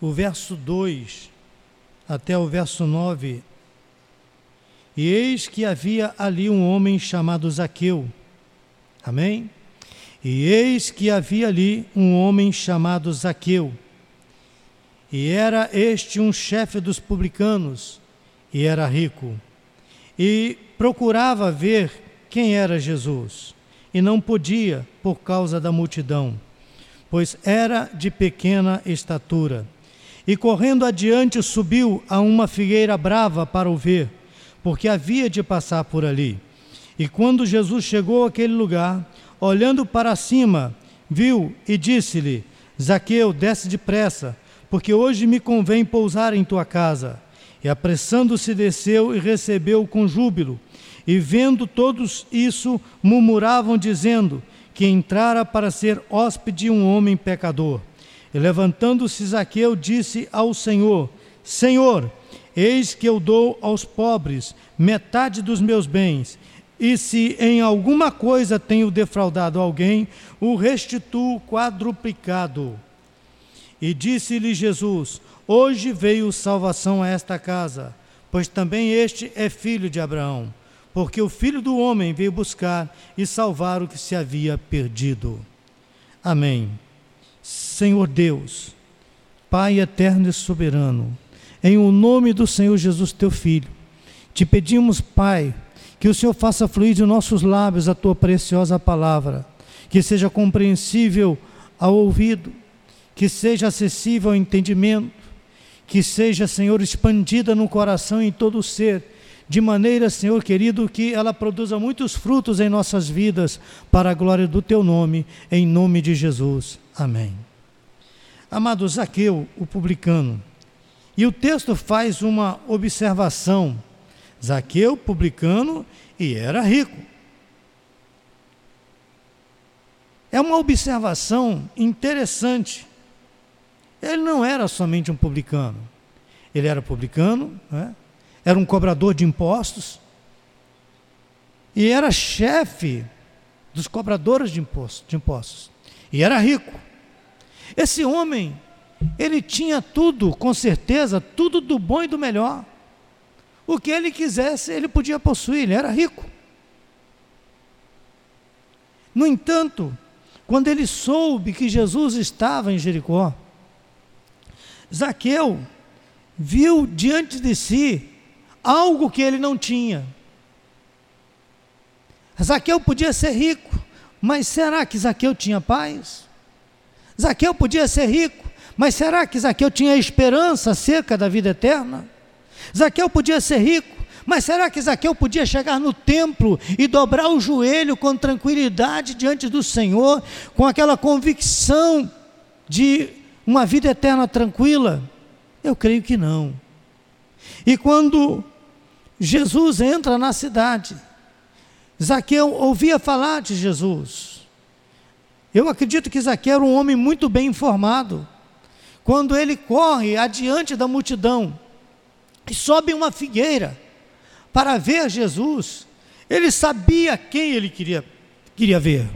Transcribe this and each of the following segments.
o verso 2 até o verso 9. E eis que havia ali um homem chamado Zaqueu. Amém? E eis que havia ali um homem chamado Zaqueu. E era este um chefe dos publicanos, e era rico. E procurava ver quem era Jesus, e não podia por causa da multidão, pois era de pequena estatura. E correndo adiante, subiu a uma figueira brava para o ver, porque havia de passar por ali. E quando Jesus chegou àquele lugar, olhando para cima, viu e disse-lhe: Zaqueu, desce depressa, porque hoje me convém pousar em tua casa. E apressando-se, desceu e recebeu com júbilo. E vendo todos isso, murmuravam, dizendo que entrara para ser hóspede um homem pecador. E levantando-se Zaqueu, disse ao Senhor: Senhor, eis que eu dou aos pobres metade dos meus bens, e se em alguma coisa tenho defraudado alguém, o restituo quadruplicado. E disse-lhe Jesus: Hoje veio salvação a esta casa, pois também este é filho de Abraão, porque o filho do homem veio buscar e salvar o que se havia perdido. Amém. Senhor Deus, Pai eterno e soberano, em o nome do Senhor Jesus, teu Filho, te pedimos, Pai, que o Senhor faça fluir de nossos lábios a tua preciosa palavra, que seja compreensível ao ouvido, que seja acessível ao entendimento, que seja, Senhor, expandida no coração e em todo o ser, de maneira, Senhor querido, que ela produza muitos frutos em nossas vidas, para a glória do teu nome, em nome de Jesus. Amém. Amado Zaqueu, o publicano. E o texto faz uma observação. Zaqueu, publicano, e era rico. É uma observação interessante. Ele não era somente um publicano. Ele era publicano, né? era um cobrador de impostos e era chefe dos cobradores de impostos, de impostos. E era rico. Esse homem, ele tinha tudo, com certeza, tudo do bom e do melhor. O que ele quisesse, ele podia possuir, ele era rico. No entanto, quando ele soube que Jesus estava em Jericó, Zaqueu viu diante de si algo que ele não tinha. Zaqueu podia ser rico, mas será que Zaqueu tinha paz? Zaqueu podia ser rico, mas será que Zaqueu tinha esperança acerca da vida eterna? Zaqueu podia ser rico, mas será que Zaqueu podia chegar no templo e dobrar o joelho com tranquilidade diante do Senhor, com aquela convicção de uma vida eterna tranquila? Eu creio que não. E quando Jesus entra na cidade, Zaqueu ouvia falar de Jesus. Eu acredito que Zaqueu era um homem muito bem informado. Quando ele corre adiante da multidão e sobe uma figueira para ver Jesus, ele sabia quem ele queria, queria ver.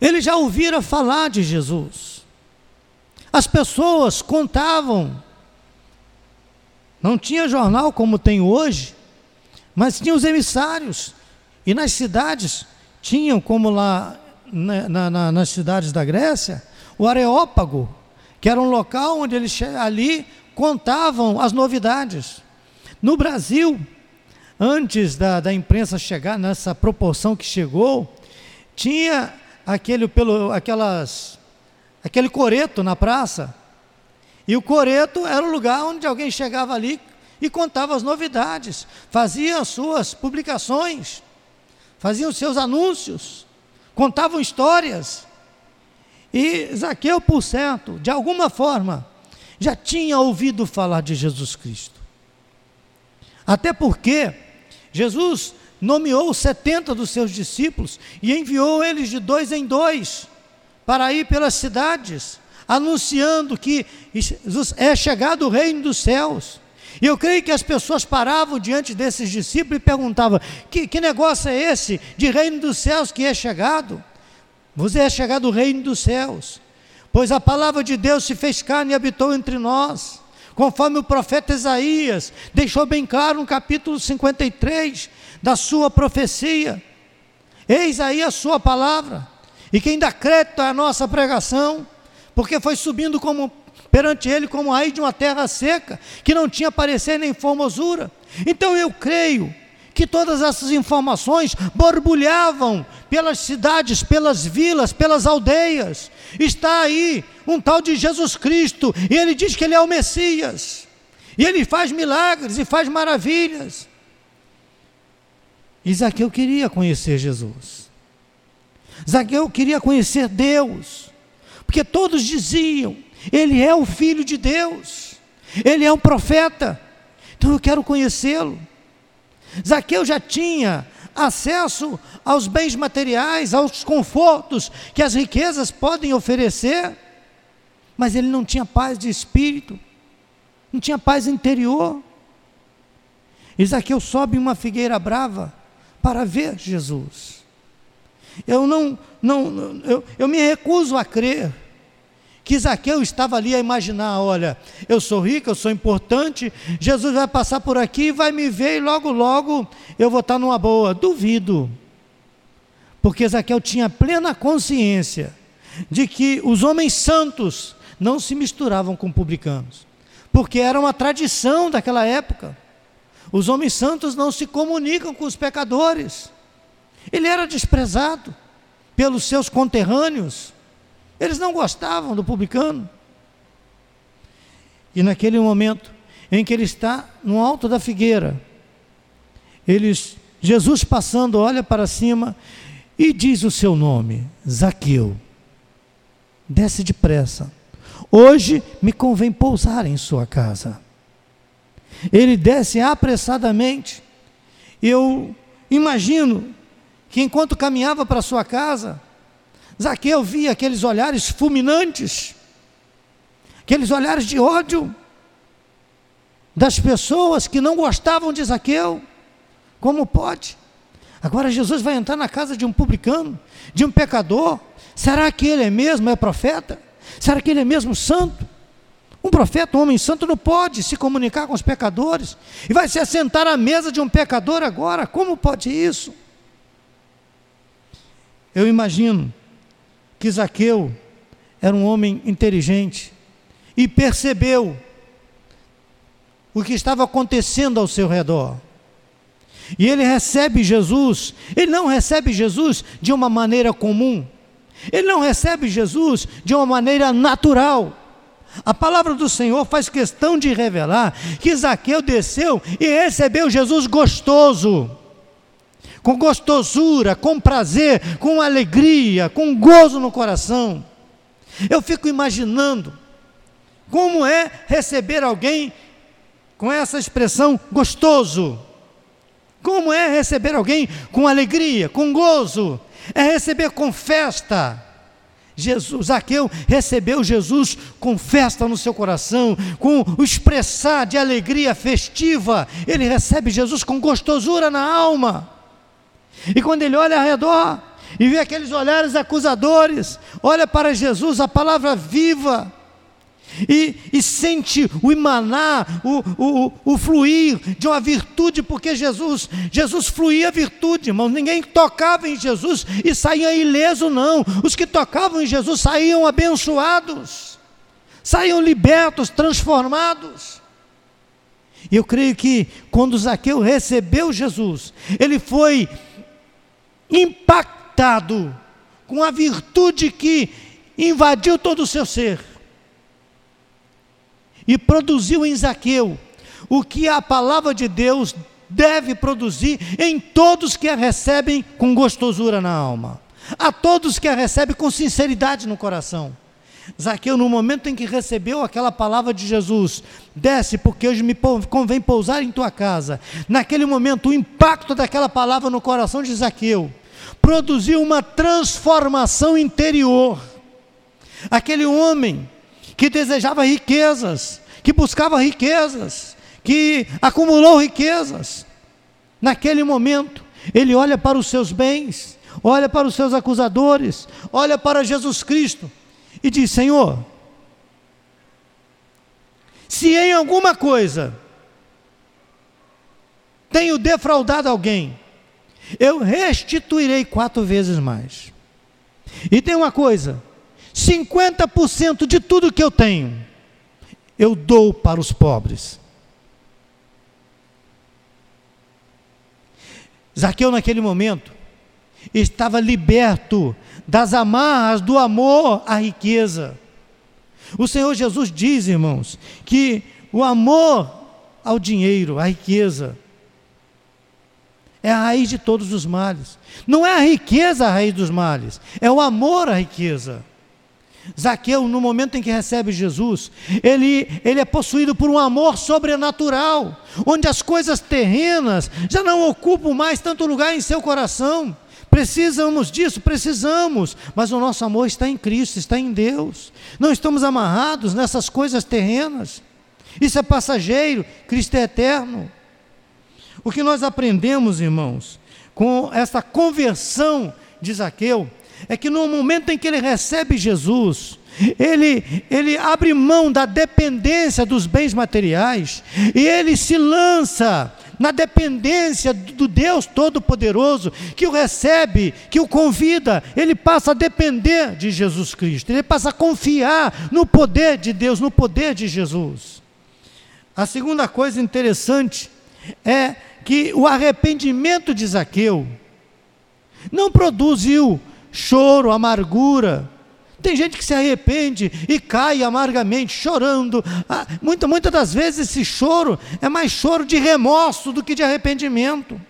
Ele já ouvira falar de Jesus. As pessoas contavam. Não tinha jornal como tem hoje, mas tinha os emissários. E nas cidades tinham, como lá na, na, nas cidades da Grécia, o Areópago, que era um local onde eles ali contavam as novidades. No Brasil, antes da, da imprensa chegar nessa proporção que chegou, tinha aquele, pelo, aquelas, aquele coreto na praça. E o coreto era o lugar onde alguém chegava ali e contava as novidades, fazia as suas publicações, fazia os seus anúncios contavam histórias. E Zaqueu, por certo, de alguma forma, já tinha ouvido falar de Jesus Cristo. Até porque Jesus nomeou 70 dos seus discípulos e enviou eles de dois em dois para ir pelas cidades, anunciando que é chegado o reino dos céus. E eu creio que as pessoas paravam diante desses discípulos e perguntavam: que, que negócio é esse de reino dos céus que é chegado? Você é chegado o reino dos céus. pois a palavra de Deus se fez carne e habitou entre nós, conforme o profeta Isaías deixou bem claro no capítulo 53 da sua profecia. Eis aí a sua palavra, e quem dá crédito à nossa pregação, porque foi subindo como perante ele como aí de uma terra seca, que não tinha parecer nem formosura. Então eu creio que todas essas informações borbulhavam pelas cidades, pelas vilas, pelas aldeias. Está aí um tal de Jesus Cristo, e ele diz que ele é o Messias. E ele faz milagres e faz maravilhas. E Zaqueu queria conhecer Jesus. Zaqueu queria conhecer Deus. Porque todos diziam: Ele é o Filho de Deus. Ele é um profeta. Então eu quero conhecê-lo. Zaqueu já tinha acesso aos bens materiais, aos confortos que as riquezas podem oferecer, mas ele não tinha paz de espírito, não tinha paz interior. E Zaqueu sobe uma figueira brava para ver Jesus. Eu não, não eu, eu me recuso a crer que Zaqueu estava ali a imaginar: olha, eu sou rico, eu sou importante, Jesus vai passar por aqui, vai me ver e logo, logo eu vou estar numa boa. Duvido. Porque Zaqueu tinha plena consciência de que os homens santos não se misturavam com publicanos, porque era uma tradição daquela época. Os homens santos não se comunicam com os pecadores. Ele era desprezado pelos seus conterrâneos. Eles não gostavam do publicano. E naquele momento em que ele está no alto da figueira, eles, Jesus passando, olha para cima e diz o seu nome, Zaqueu. Desce depressa. Hoje me convém pousar em sua casa. Ele desce apressadamente. Eu imagino que enquanto caminhava para sua casa, Zaqueu via aqueles olhares fulminantes, aqueles olhares de ódio das pessoas que não gostavam de Zaqueu. Como pode? Agora Jesus vai entrar na casa de um publicano, de um pecador. Será que ele é mesmo é profeta? Será que ele é mesmo santo? Um profeta, um homem santo, não pode se comunicar com os pecadores e vai se assentar à mesa de um pecador agora. Como pode isso? Eu imagino que Zaqueu era um homem inteligente e percebeu o que estava acontecendo ao seu redor. E ele recebe Jesus, ele não recebe Jesus de uma maneira comum, ele não recebe Jesus de uma maneira natural. A palavra do Senhor faz questão de revelar que Zaqueu desceu e recebeu Jesus gostoso com gostosura, com prazer, com alegria, com gozo no coração. Eu fico imaginando como é receber alguém com essa expressão gostoso. Como é receber alguém com alegria, com gozo? É receber com festa. Jesus, Zaqueu recebeu Jesus com festa no seu coração, com o expressar de alegria festiva. Ele recebe Jesus com gostosura na alma. E quando ele olha ao redor e vê aqueles olhares acusadores, olha para Jesus, a palavra viva, e, e sente o emanar, o, o, o, fluir de uma virtude, porque Jesus, Jesus fluía virtude, irmão. Ninguém tocava em Jesus e saía ileso, não. Os que tocavam em Jesus saíam abençoados, saíam libertos, transformados. E eu creio que quando Zaqueu recebeu Jesus, ele foi impactado com a virtude que invadiu todo o seu ser e produziu em Zaqueu o que a palavra de Deus deve produzir em todos que a recebem com gostosura na alma, a todos que a recebem com sinceridade no coração. Zaqueu, no momento em que recebeu aquela palavra de Jesus, desce, porque hoje me convém pousar em tua casa. Naquele momento, o impacto daquela palavra no coração de Zaqueu produziu uma transformação interior. Aquele homem que desejava riquezas, que buscava riquezas, que acumulou riquezas, naquele momento, ele olha para os seus bens, olha para os seus acusadores, olha para Jesus Cristo e diz: Senhor, se em alguma coisa tenho defraudado alguém, eu restituirei quatro vezes mais. E tem uma coisa: 50% de tudo que eu tenho, eu dou para os pobres. Zaqueu, naquele momento, estava liberto das amarras do amor à riqueza. O Senhor Jesus diz, irmãos, que o amor ao dinheiro, à riqueza, é a raiz de todos os males. Não é a riqueza a raiz dos males, é o amor à riqueza. Zaqueu, no momento em que recebe Jesus, ele, ele é possuído por um amor sobrenatural, onde as coisas terrenas já não ocupam mais tanto lugar em seu coração. Precisamos disso, precisamos, mas o nosso amor está em Cristo, está em Deus. Não estamos amarrados nessas coisas terrenas. Isso é passageiro, Cristo é eterno. O que nós aprendemos, irmãos, com essa conversão de Zaqueu, é que no momento em que ele recebe Jesus, ele, ele abre mão da dependência dos bens materiais e ele se lança na dependência do Deus Todo-Poderoso, que o recebe, que o convida, ele passa a depender de Jesus Cristo, ele passa a confiar no poder de Deus, no poder de Jesus. A segunda coisa interessante é que o arrependimento de Zaqueu não produziu choro, amargura. Tem gente que se arrepende e cai amargamente, chorando. Ah, muita, muitas das vezes esse choro é mais choro de remorso do que de arrependimento.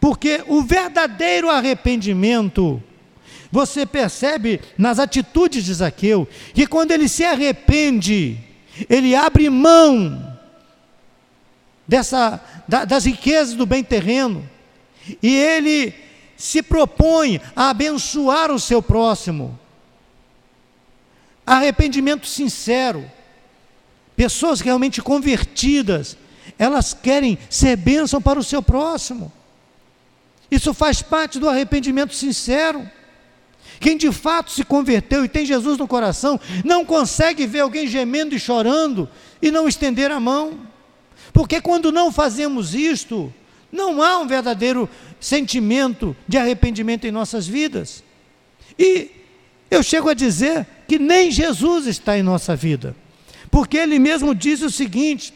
Porque o verdadeiro arrependimento, você percebe nas atitudes de Zaqueu, que quando ele se arrepende, ele abre mão dessa, da, das riquezas do bem terreno, e ele se propõe a abençoar o seu próximo. Arrependimento sincero. Pessoas realmente convertidas, elas querem ser bênção para o seu próximo. Isso faz parte do arrependimento sincero. Quem de fato se converteu e tem Jesus no coração, não consegue ver alguém gemendo e chorando e não estender a mão. Porque quando não fazemos isto, não há um verdadeiro sentimento de arrependimento em nossas vidas. E eu chego a dizer que nem Jesus está em nossa vida, porque ele mesmo diz o seguinte: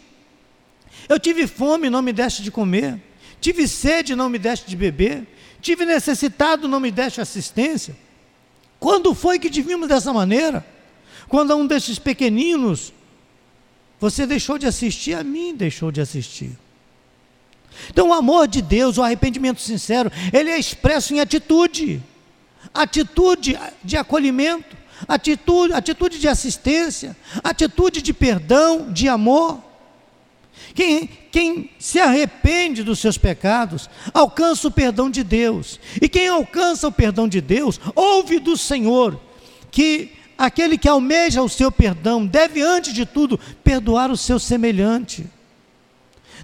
Eu tive fome, não me deste de comer, tive sede, não me deste de beber, tive necessitado, não me deste assistência. Quando foi que vimos dessa maneira? Quando a um desses pequeninos você deixou de assistir, a mim deixou de assistir. Então, o amor de Deus, o arrependimento sincero, ele é expresso em atitude, atitude de acolhimento, atitude, atitude de assistência, atitude de perdão, de amor. Quem, quem se arrepende dos seus pecados, alcança o perdão de Deus. E quem alcança o perdão de Deus, ouve do Senhor que aquele que almeja o seu perdão deve, antes de tudo, perdoar o seu semelhante.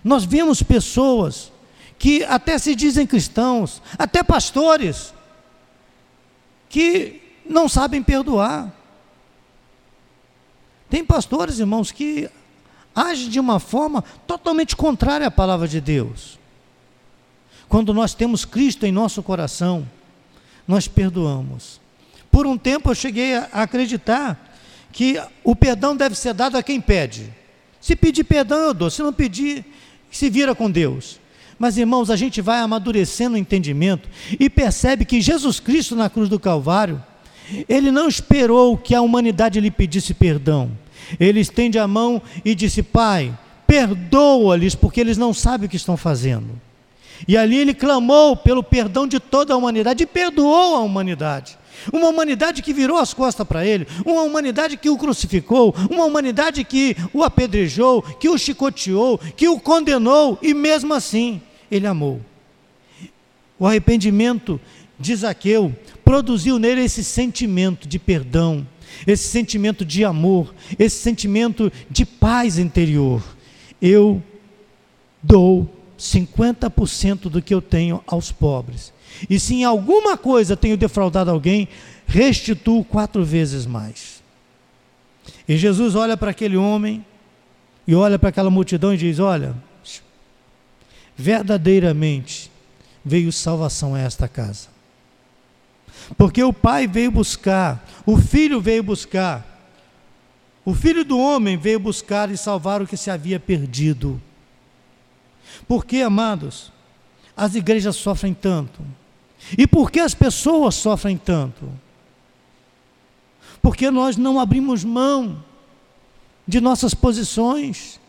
Nós vemos pessoas que até se dizem cristãos, até pastores, que não sabem perdoar. Tem pastores, irmãos, que agem de uma forma totalmente contrária à palavra de Deus. Quando nós temos Cristo em nosso coração, nós perdoamos. Por um tempo eu cheguei a acreditar que o perdão deve ser dado a quem pede. Se pedir perdão, eu dou. Se não pedir, se vira com Deus. Mas, irmãos, a gente vai amadurecendo o entendimento e percebe que Jesus Cristo na cruz do Calvário, ele não esperou que a humanidade lhe pedisse perdão. Ele estende a mão e disse: Pai, perdoa-lhes, porque eles não sabem o que estão fazendo. E ali ele clamou pelo perdão de toda a humanidade e perdoou a humanidade. Uma humanidade que virou as costas para ele, uma humanidade que o crucificou, uma humanidade que o apedrejou, que o chicoteou, que o condenou e mesmo assim ele amou. O arrependimento de Zaqueu produziu nele esse sentimento de perdão, esse sentimento de amor, esse sentimento de paz interior. Eu dou 50% do que eu tenho aos pobres. E se em alguma coisa tenho defraudado alguém, restituo quatro vezes mais. E Jesus olha para aquele homem e olha para aquela multidão e diz: Olha, verdadeiramente veio salvação a esta casa. Porque o pai veio buscar, o filho veio buscar, o filho do homem veio buscar e salvar o que se havia perdido. Por que, amados, as igrejas sofrem tanto? E por que as pessoas sofrem tanto? Porque nós não abrimos mão de nossas posições,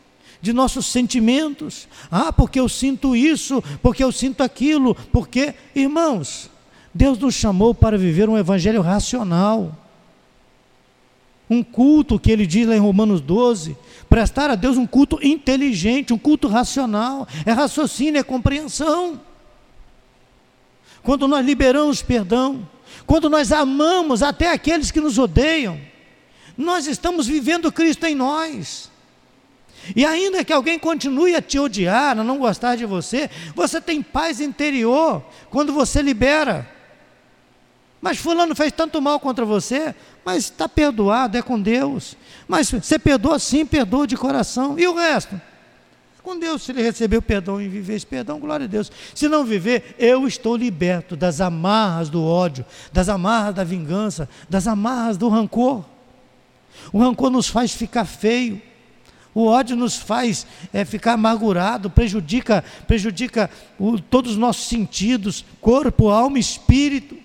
de nossos sentimentos. Ah, porque eu sinto isso, porque eu sinto aquilo, porque, irmãos, Deus nos chamou para viver um evangelho racional. Um culto que ele diz lá em Romanos 12, prestar a Deus um culto inteligente, um culto racional, é raciocínio, é compreensão. Quando nós liberamos perdão, quando nós amamos até aqueles que nos odeiam, nós estamos vivendo Cristo em nós. E ainda que alguém continue a te odiar, a não gostar de você, você tem paz interior quando você libera. Mas fulano fez tanto mal contra você, mas está perdoado, é com Deus. Mas você perdoa sim, perdoa de coração. E o resto? Com Deus, se ele recebeu perdão e viver esse perdão, glória a Deus. Se não viver, eu estou liberto das amarras do ódio, das amarras da vingança, das amarras do rancor. O rancor nos faz ficar feio. O ódio nos faz é, ficar amargurado, prejudica, prejudica o, todos os nossos sentidos, corpo, alma espírito.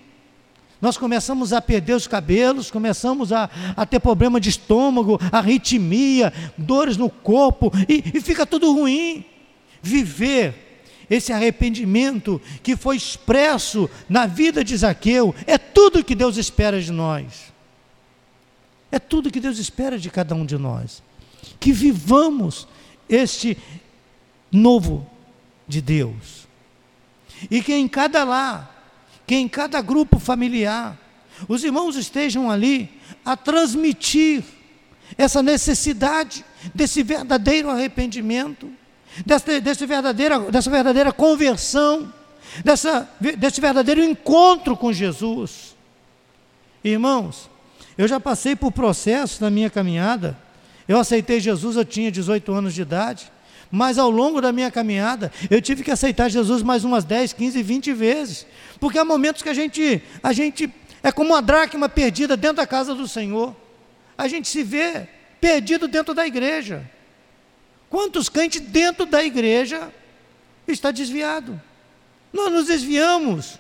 Nós começamos a perder os cabelos, começamos a, a ter problema de estômago, arritmia, dores no corpo, e, e fica tudo ruim. Viver esse arrependimento que foi expresso na vida de Zaqueu é tudo que Deus espera de nós. É tudo que Deus espera de cada um de nós. Que vivamos este novo de Deus. E que em cada lar, que em cada grupo familiar, os irmãos estejam ali a transmitir essa necessidade desse verdadeiro arrependimento, dessa, desse verdadeira, dessa verdadeira conversão, dessa, desse verdadeiro encontro com Jesus. Irmãos, eu já passei por processos na minha caminhada. Eu aceitei Jesus, eu tinha 18 anos de idade. Mas ao longo da minha caminhada, eu tive que aceitar Jesus mais umas 10, 15, 20 vezes. Porque há momentos que a gente, a gente é como uma dracma perdida dentro da casa do Senhor. A gente se vê perdido dentro da igreja. Quantos crentes dentro da igreja está desviado? Nós nos desviamos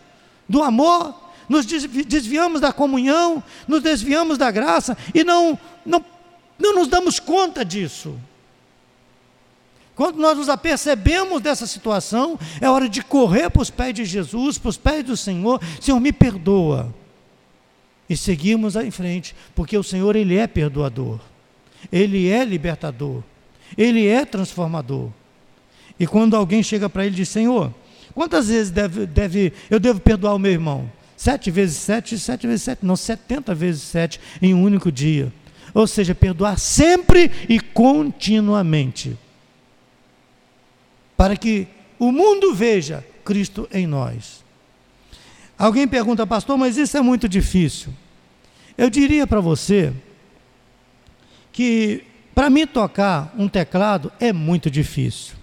do amor, nos desviamos da comunhão, nos desviamos da graça e não, não, não nos damos conta disso. Quando nós nos apercebemos dessa situação, é hora de correr para os pés de Jesus, para os pés do Senhor, Senhor, me perdoa. E seguimos em frente, porque o Senhor, Ele é perdoador, Ele é libertador, Ele é transformador. E quando alguém chega para Ele e diz, Senhor, quantas vezes deve, deve, eu devo perdoar o meu irmão? Sete vezes sete, sete vezes sete, não, setenta vezes sete em um único dia. Ou seja, perdoar sempre e continuamente para que o mundo veja Cristo em nós. Alguém pergunta, pastor, mas isso é muito difícil. Eu diria para você que para mim tocar um teclado é muito difícil.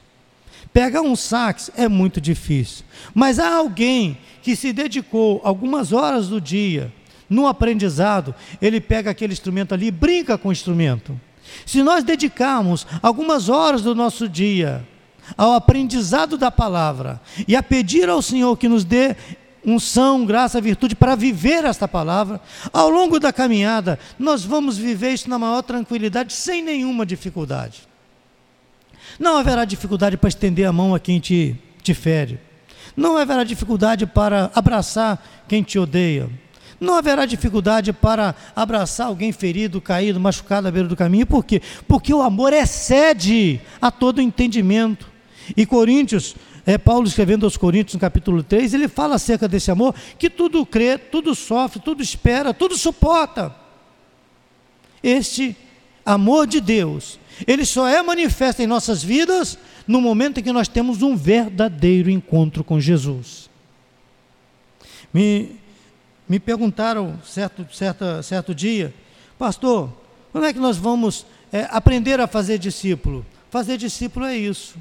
Pegar um sax é muito difícil. Mas há alguém que se dedicou algumas horas do dia no aprendizado, ele pega aquele instrumento ali e brinca com o instrumento. Se nós dedicarmos algumas horas do nosso dia ao aprendizado da palavra e a pedir ao Senhor que nos dê unção, graça, virtude para viver esta palavra, ao longo da caminhada, nós vamos viver isso na maior tranquilidade, sem nenhuma dificuldade. Não haverá dificuldade para estender a mão a quem te, te fere. Não haverá dificuldade para abraçar quem te odeia. Não haverá dificuldade para abraçar alguém ferido, caído, machucado à beira do caminho. Por quê? Porque o amor excede a todo entendimento. E Coríntios, é, Paulo escrevendo aos Coríntios no capítulo 3, ele fala acerca desse amor, que tudo crê, tudo sofre, tudo espera, tudo suporta. Este amor de Deus, ele só é manifesto em nossas vidas no momento em que nós temos um verdadeiro encontro com Jesus. Me, me perguntaram certo, certo, certo dia, pastor, como é que nós vamos é, aprender a fazer discípulo? Fazer discípulo é isso.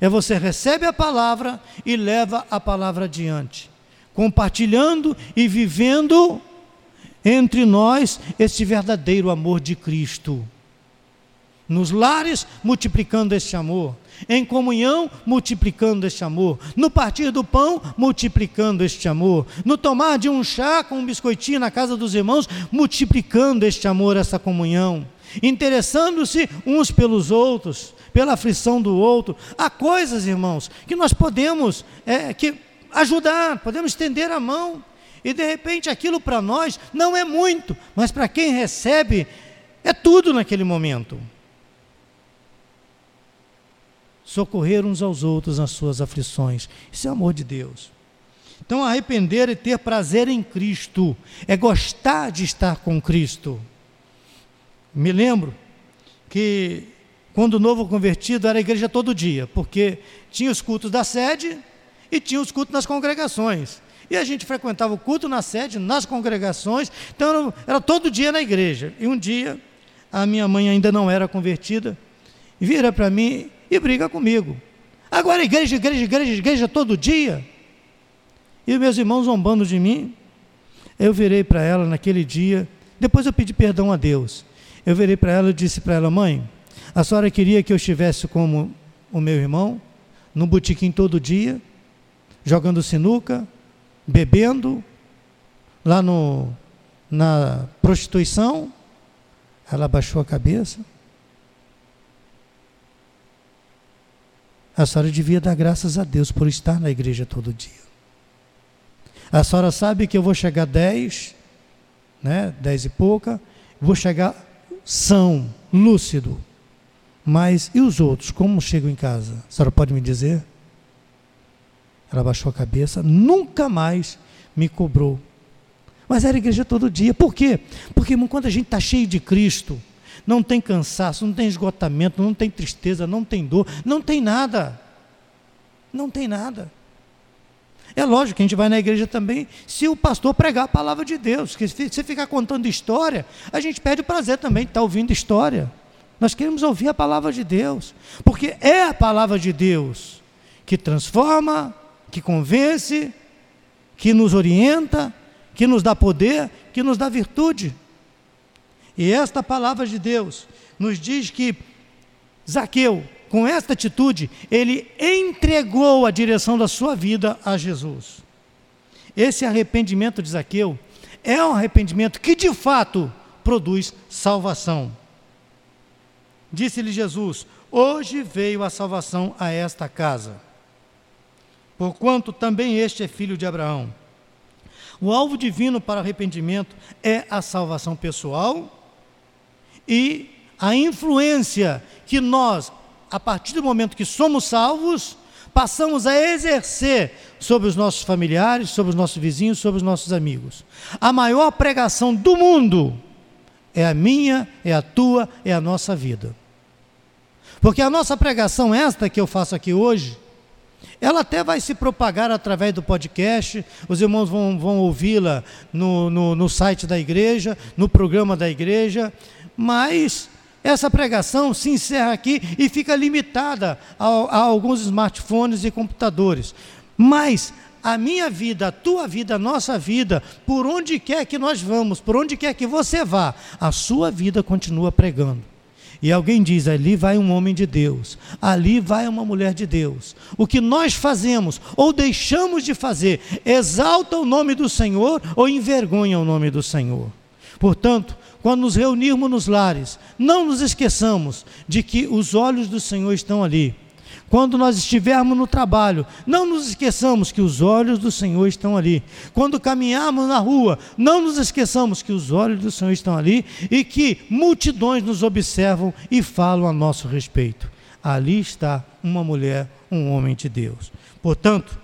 É você recebe a palavra e leva a palavra adiante, compartilhando e vivendo entre nós este verdadeiro amor de Cristo. Nos lares, multiplicando este amor. Em comunhão, multiplicando este amor. No partir do pão, multiplicando este amor. No tomar de um chá com um biscoitinho na casa dos irmãos, multiplicando este amor, essa comunhão. Interessando-se uns pelos outros, pela aflição do outro. Há coisas, irmãos, que nós podemos é, que ajudar, podemos estender a mão. E de repente aquilo para nós não é muito, mas para quem recebe é tudo naquele momento socorrer uns aos outros nas suas aflições. Isso é amor de Deus. Então, arrepender é ter prazer em Cristo, é gostar de estar com Cristo. Me lembro que quando novo convertido era igreja todo dia, porque tinha os cultos da sede e tinha os cultos nas congregações. E a gente frequentava o culto na sede, nas congregações, então era todo dia na igreja. E um dia, a minha mãe ainda não era convertida, vira para mim e briga comigo. Agora igreja, igreja, igreja, igreja todo dia. E meus irmãos zombando de mim. Eu virei para ela naquele dia, depois eu pedi perdão a Deus. Eu virei para ela e disse para ela, mãe, a senhora queria que eu estivesse como o meu irmão, no botequim todo dia, jogando sinuca, bebendo, lá no, na prostituição? Ela baixou a cabeça. A senhora devia dar graças a Deus por estar na igreja todo dia. A senhora sabe que eu vou chegar dez, né, dez e pouca, vou chegar são, lúcido. Mas e os outros, como chegam em casa? A senhora pode me dizer? Ela baixou a cabeça, nunca mais me cobrou. Mas era igreja todo dia. Por quê? Porque quando a gente está cheio de Cristo, não tem cansaço, não tem esgotamento, não tem tristeza, não tem dor, não tem nada. Não tem nada. É lógico que a gente vai na igreja também se o pastor pregar a palavra de Deus. Porque se ficar contando história, a gente perde o prazer também de estar ouvindo história. Nós queremos ouvir a palavra de Deus, porque é a palavra de Deus que transforma, que convence, que nos orienta, que nos dá poder, que nos dá virtude. E esta palavra de Deus nos diz que Zaqueu, com esta atitude, ele entregou a direção da sua vida a Jesus. Esse arrependimento de Zaqueu é um arrependimento que de fato produz salvação. Disse-lhe Jesus: Hoje veio a salvação a esta casa, porquanto também este é filho de Abraão. O alvo divino para arrependimento é a salvação pessoal e a influência que nós, a partir do momento que somos salvos, passamos a exercer sobre os nossos familiares, sobre os nossos vizinhos, sobre os nossos amigos. A maior pregação do mundo é a minha, é a tua, é a nossa vida. Porque a nossa pregação, esta que eu faço aqui hoje, ela até vai se propagar através do podcast, os irmãos vão, vão ouvi-la no, no, no site da igreja, no programa da igreja, mas essa pregação se encerra aqui e fica limitada a, a, alguns smartphones e computadores. Mas a minha vida, a tua vida, a nossa vida, por onde quer que nós vamos, por onde quer que você vá, a sua vida continua pregando. E alguém diz: ali vai um homem de Deus, ali vai uma mulher de Deus. O que nós fazemos ou deixamos de fazer exalta o nome do Senhor ou envergonha o nome do Senhor. Portanto, quando nos reunirmos nos lares, não nos esqueçamos de que os olhos do Senhor estão ali. Quando nós estivermos no trabalho, não nos esqueçamos que os olhos do Senhor estão ali. Quando caminharmos na rua, não nos esqueçamos que os olhos do Senhor estão ali e que multidões nos observam e falam a nosso respeito. Ali está uma mulher, um homem de Deus. Portanto,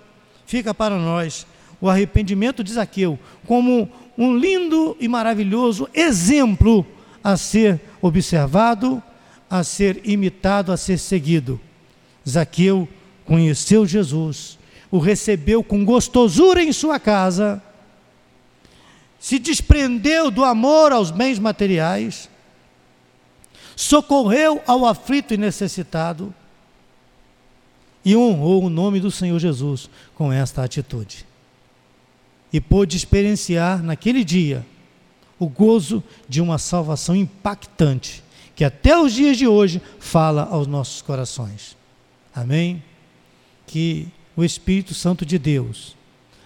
fica para nós o arrependimento de Zaqueu como um lindo e maravilhoso exemplo a ser observado, a ser imitado, a ser seguido. Zaqueu conheceu Jesus, o recebeu com gostosura em sua casa se desprendeu do amor aos bens materiais, socorreu ao aflito e necessitado e honrou o nome do Senhor Jesus com esta atitude. E pôde experienciar naquele dia o gozo de uma salvação impactante, que até os dias de hoje fala aos nossos corações. Amém? Que o Espírito Santo de Deus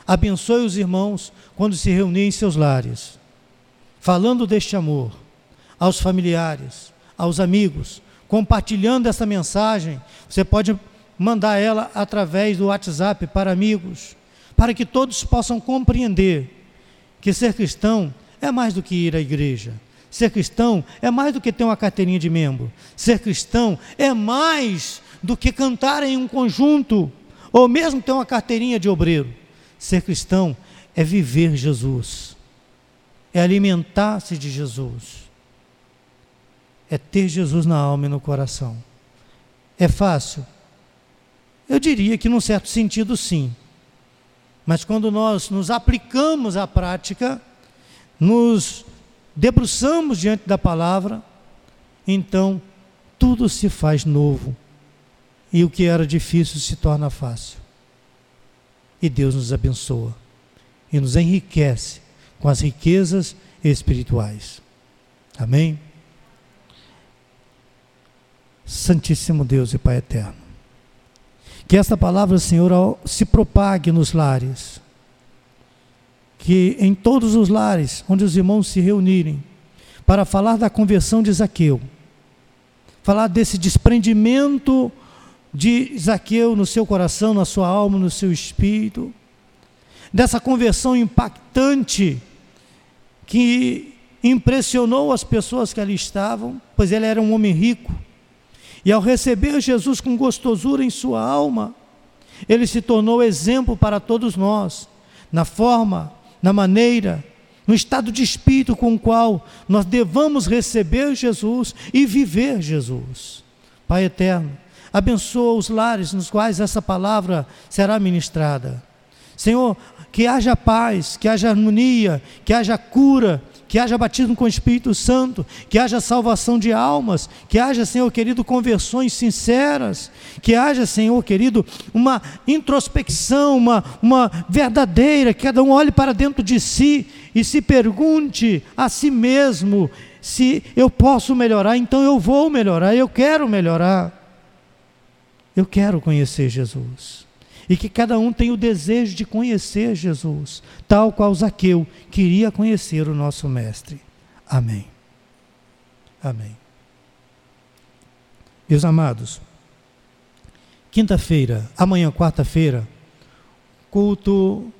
abençoe os irmãos quando se reunirem em seus lares, falando deste amor aos familiares, aos amigos, compartilhando essa mensagem. Você pode mandar ela através do WhatsApp para amigos, para que todos possam compreender que ser cristão é mais do que ir à igreja. Ser cristão é mais do que ter uma carteirinha de membro. Ser cristão é mais do que cantar em um conjunto, ou mesmo ter uma carteirinha de obreiro. Ser cristão é viver Jesus, é alimentar-se de Jesus, é ter Jesus na alma e no coração. É fácil? Eu diria que, num certo sentido, sim. Mas quando nós nos aplicamos à prática, nos debruçamos diante da palavra, então tudo se faz novo. E o que era difícil se torna fácil. E Deus nos abençoa e nos enriquece com as riquezas espirituais. Amém? Santíssimo Deus e Pai eterno. Que esta palavra, Senhor, se propague nos lares. Que em todos os lares onde os irmãos se reunirem para falar da conversão de Zaqueu, falar desse desprendimento de Zaqueu no seu coração, na sua alma, no seu espírito, dessa conversão impactante que impressionou as pessoas que ali estavam, pois ele era um homem rico, e ao receber Jesus com gostosura em sua alma, ele se tornou exemplo para todos nós, na forma, na maneira, no estado de espírito com o qual nós devamos receber Jesus e viver Jesus. Pai eterno, abençoa os lares nos quais essa palavra será ministrada. Senhor, que haja paz, que haja harmonia, que haja cura, que haja batismo com o Espírito Santo, que haja salvação de almas, que haja, Senhor querido, conversões sinceras, que haja, Senhor querido, uma introspecção, uma, uma verdadeira, que cada um olhe para dentro de si e se pergunte a si mesmo: se eu posso melhorar, então eu vou melhorar, eu quero melhorar. Eu quero conhecer Jesus e que cada um tenha o desejo de conhecer Jesus, tal qual Zaqueu queria conhecer o nosso Mestre. Amém. Amém. Meus amados, quinta-feira, amanhã, quarta-feira, culto